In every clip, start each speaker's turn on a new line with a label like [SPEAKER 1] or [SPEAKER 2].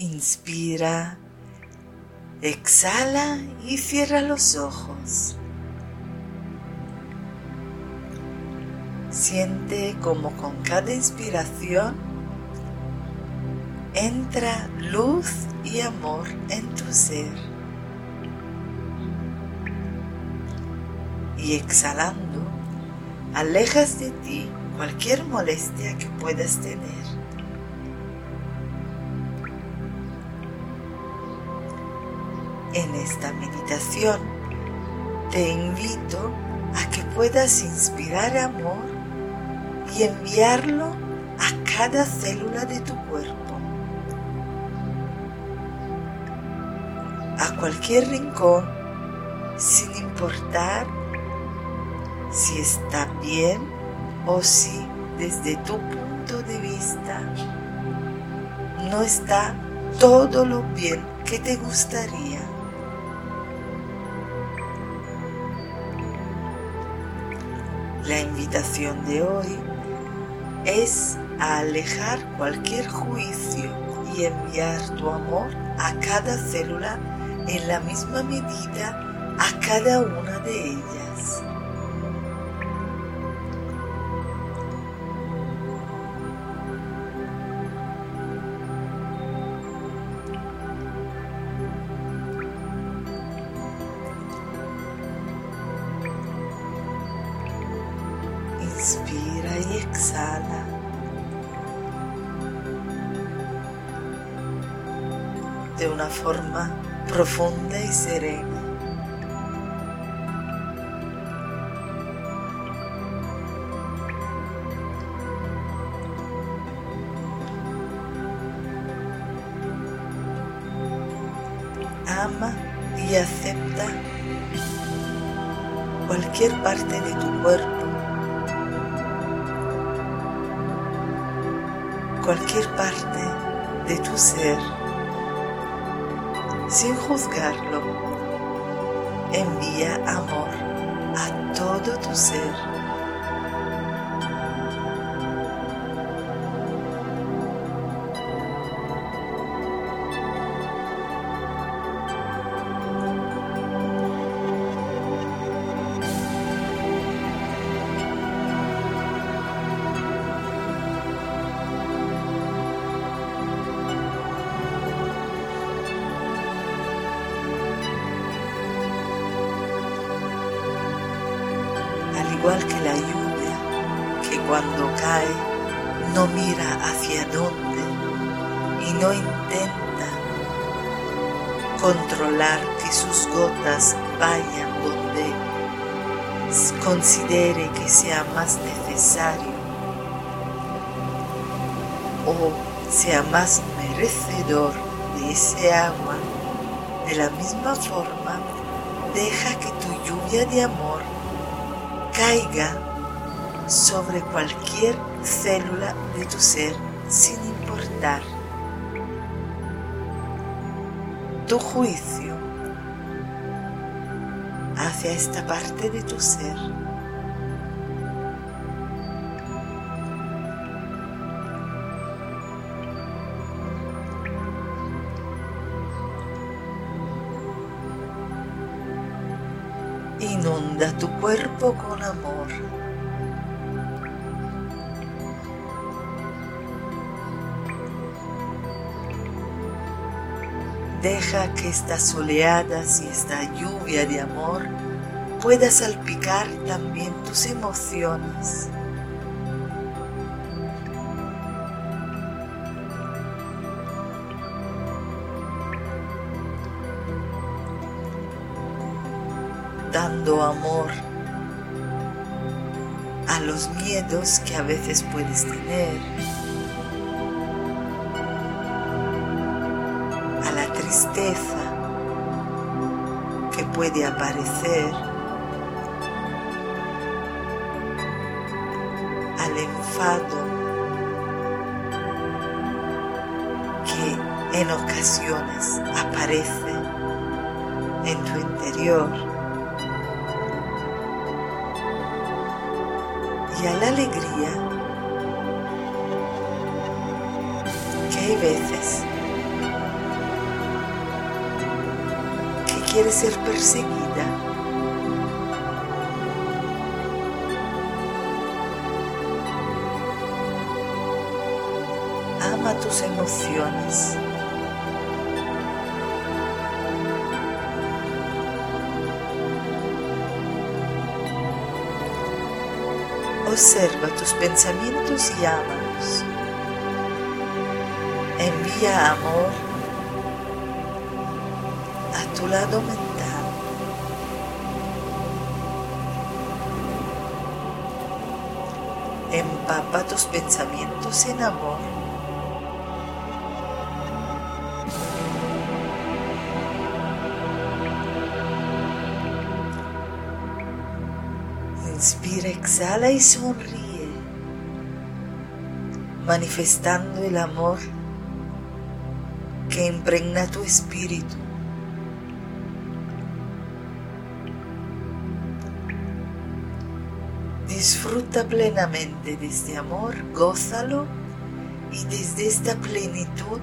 [SPEAKER 1] Inspira, exhala y cierra los ojos. Siente como con cada inspiración entra luz y amor en tu ser. Y exhalando, alejas de ti cualquier molestia que puedas tener. En esta meditación te invito a que puedas inspirar amor y enviarlo a cada célula de tu cuerpo, a cualquier rincón, sin importar si está bien o si desde tu punto de vista no está todo lo bien que te gustaría. La invitación de hoy es a alejar cualquier juicio y enviar tu amor a cada célula en la misma medida a cada una de ellas. Inspira y exhala. De una forma profunda y serena. Ama y acepta cualquier parte de tu cuerpo cualquier parte de tu ser sin juzgarlo. Envía amor a todo tu ser. Igual que la lluvia, que cuando cae no mira hacia dónde y no intenta controlar que sus gotas vayan donde considere que sea más necesario o sea más merecedor de ese agua, de la misma forma deja que tu lluvia de amor caiga sobre cualquier célula de tu ser sin importar tu juicio hacia esta parte de tu ser. Inunda tu cuerpo con amor. Deja que estas oleadas y esta lluvia de amor pueda salpicar también tus emociones. Dando amor a los miedos que a veces puedes tener, a la tristeza que puede aparecer, al enfado que en ocasiones aparece en tu interior. y a la alegría que hay veces que quiere ser perseguida. Ama tus emociones. Observa tus pensamientos y ámalos. Envía amor a tu lado mental. Empapa tus pensamientos en amor. Inspira, exhala y sonríe, manifestando el amor que impregna tu espíritu. Disfruta plenamente de este amor, gózalo y desde esta plenitud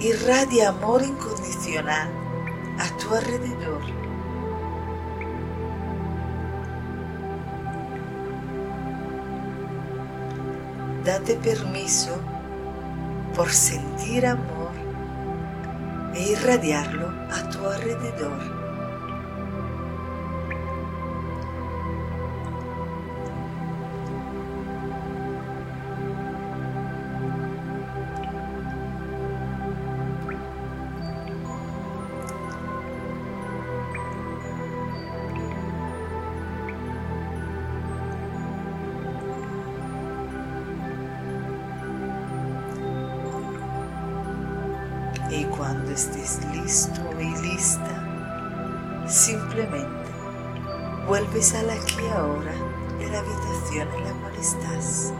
[SPEAKER 1] irradia amor incondicional a tu alrededor. Date permiso por sentir amor e irradiarlo a tu alrededor. Y cuando estés listo y lista, simplemente vuelves al aquí ahora de la habitación en la cual estás.